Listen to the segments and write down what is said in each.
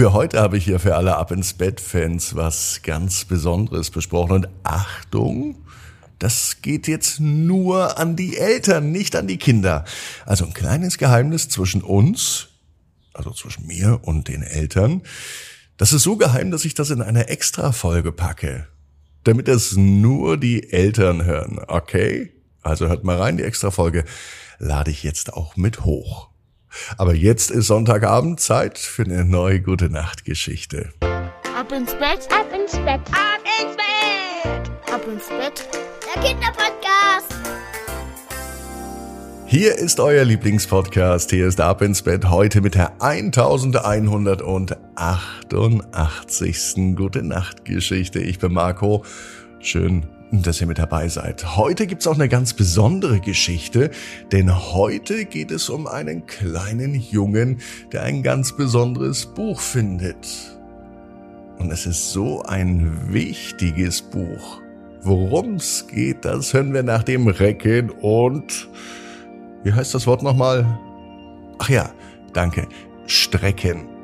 Für heute habe ich hier für alle Ab ins Bett-Fans was ganz Besonderes besprochen. Und Achtung, das geht jetzt nur an die Eltern, nicht an die Kinder. Also ein kleines Geheimnis zwischen uns, also zwischen mir und den Eltern. Das ist so geheim, dass ich das in eine Extra-Folge packe. Damit es nur die Eltern hören, okay? Also hört mal rein, die Extra-Folge lade ich jetzt auch mit hoch. Aber jetzt ist Sonntagabend Zeit für eine neue Gute Nacht Geschichte. Ab ins Bett, Ab ins Bett. ab ins Bett, ab ins Bett. Der Kinderpodcast. Hier ist euer Lieblingspodcast. Hier ist Ab ins Bett heute mit der 1188. Gute Nacht Geschichte. Ich bin Marco. Schön, dass ihr mit dabei seid. Heute gibt's auch eine ganz besondere Geschichte, denn heute geht es um einen kleinen Jungen, der ein ganz besonderes Buch findet. Und es ist so ein wichtiges Buch. Worum's geht, das hören wir nach dem Recken und wie heißt das Wort nochmal? Ach ja, danke. Strecken.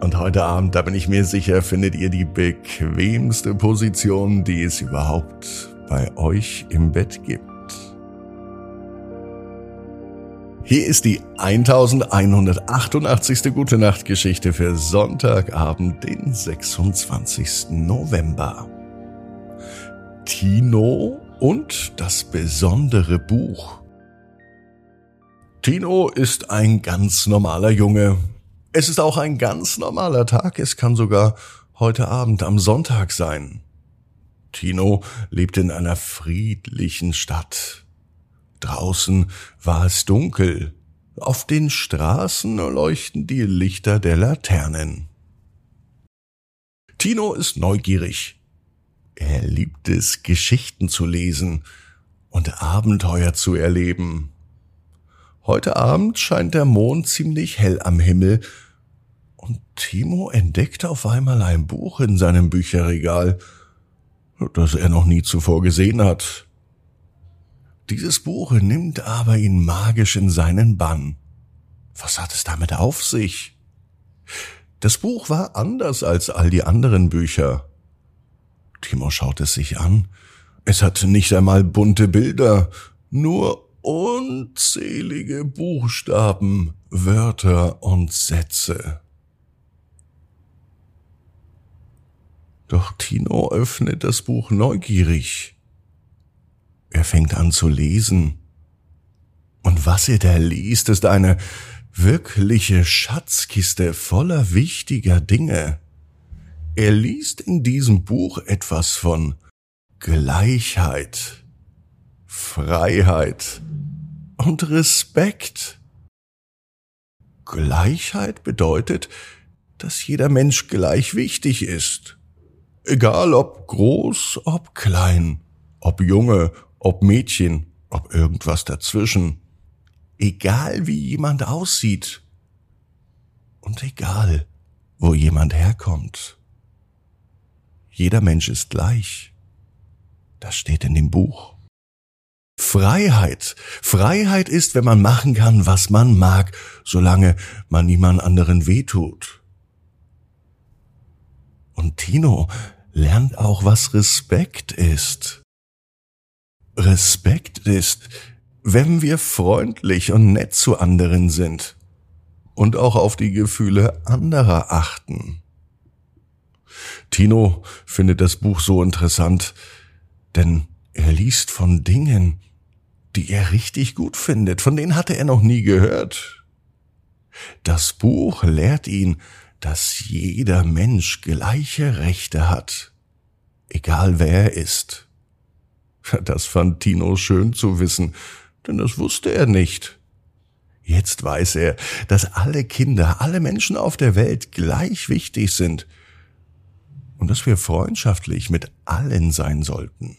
Und heute Abend, da bin ich mir sicher, findet ihr die bequemste Position, die es überhaupt bei euch im Bett gibt. Hier ist die 1188. Gute Nacht Geschichte für Sonntagabend, den 26. November. Tino und das besondere Buch. Tino ist ein ganz normaler Junge. Es ist auch ein ganz normaler Tag. Es kann sogar heute Abend am Sonntag sein. Tino lebt in einer friedlichen Stadt. Draußen war es dunkel. Auf den Straßen leuchten die Lichter der Laternen. Tino ist neugierig. Er liebt es, Geschichten zu lesen und Abenteuer zu erleben. Heute Abend scheint der Mond ziemlich hell am Himmel und Timo entdeckt auf einmal ein Buch in seinem Bücherregal, das er noch nie zuvor gesehen hat. Dieses Buch nimmt aber ihn magisch in seinen Bann. Was hat es damit auf sich? Das Buch war anders als all die anderen Bücher. Timo schaut es sich an. Es hat nicht einmal bunte Bilder, nur unzählige Buchstaben, Wörter und Sätze. Doch Tino öffnet das Buch neugierig. Er fängt an zu lesen. Und was er da liest, ist eine wirkliche Schatzkiste voller wichtiger Dinge. Er liest in diesem Buch etwas von Gleichheit, Freiheit und Respekt. Gleichheit bedeutet, dass jeder Mensch gleich wichtig ist. Egal ob groß, ob klein, ob Junge, ob Mädchen, ob irgendwas dazwischen. Egal wie jemand aussieht. Und egal, wo jemand herkommt. Jeder Mensch ist gleich. Das steht in dem Buch. Freiheit. Freiheit ist, wenn man machen kann, was man mag, solange man niemand anderen wehtut. Und Tino lernt auch, was Respekt ist. Respekt ist, wenn wir freundlich und nett zu anderen sind und auch auf die Gefühle anderer achten. Tino findet das Buch so interessant, denn er liest von Dingen, die er richtig gut findet, von denen hatte er noch nie gehört. Das Buch lehrt ihn, dass jeder Mensch gleiche Rechte hat, egal wer er ist. Das fand Tino schön zu wissen, denn das wusste er nicht. Jetzt weiß er, dass alle Kinder, alle Menschen auf der Welt gleich wichtig sind und dass wir freundschaftlich mit allen sein sollten.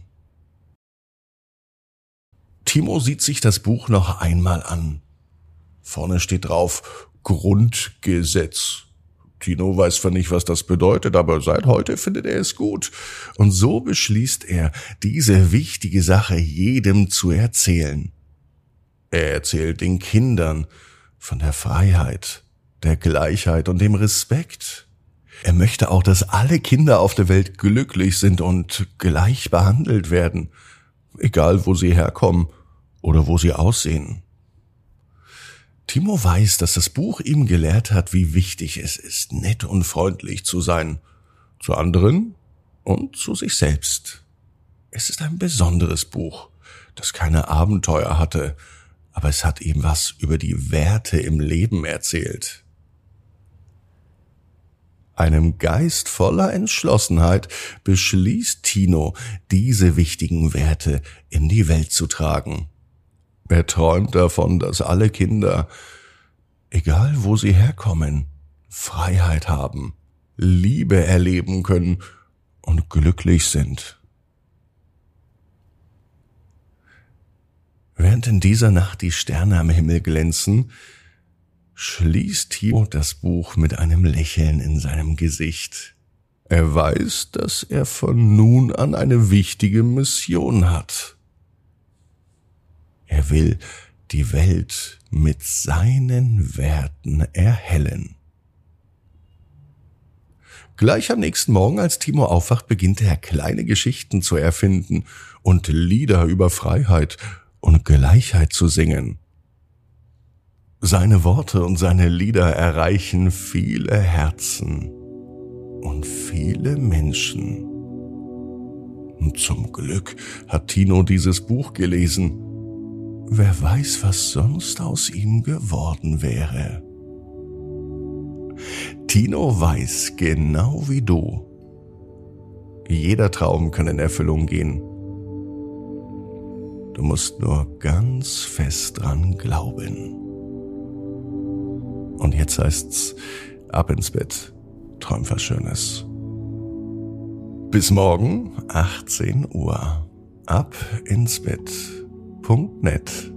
Timo sieht sich das Buch noch einmal an. Vorne steht drauf Grundgesetz. Tino weiß zwar nicht, was das bedeutet, aber seit heute findet er es gut. Und so beschließt er, diese wichtige Sache jedem zu erzählen. Er erzählt den Kindern von der Freiheit, der Gleichheit und dem Respekt. Er möchte auch, dass alle Kinder auf der Welt glücklich sind und gleich behandelt werden, egal wo sie herkommen oder wo sie aussehen. Timo weiß, dass das Buch ihm gelehrt hat, wie wichtig es ist, nett und freundlich zu sein, zu anderen und zu sich selbst. Es ist ein besonderes Buch, das keine Abenteuer hatte, aber es hat ihm was über die Werte im Leben erzählt. Einem Geist voller Entschlossenheit beschließt Tino, diese wichtigen Werte in die Welt zu tragen. Er träumt davon, dass alle Kinder, egal wo sie herkommen, Freiheit haben, Liebe erleben können und glücklich sind. Während in dieser Nacht die Sterne am Himmel glänzen, schließt Timo das Buch mit einem Lächeln in seinem Gesicht. Er weiß, dass er von nun an eine wichtige Mission hat. Er will die Welt mit seinen Werten erhellen. Gleich am nächsten Morgen, als Timo aufwacht, beginnt er kleine Geschichten zu erfinden und Lieder über Freiheit und Gleichheit zu singen. Seine Worte und seine Lieder erreichen viele Herzen und viele Menschen. Und zum Glück hat Tino dieses Buch gelesen Wer weiß, was sonst aus ihm geworden wäre. Tino weiß genau wie du. Jeder Traum kann in Erfüllung gehen. Du musst nur ganz fest dran glauben. Und jetzt heißt's ab ins Bett. Träum was Schönes. Bis morgen, 18 Uhr. Ab ins Bett www.ftf.net.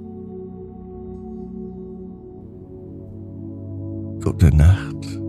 Gute Nacht.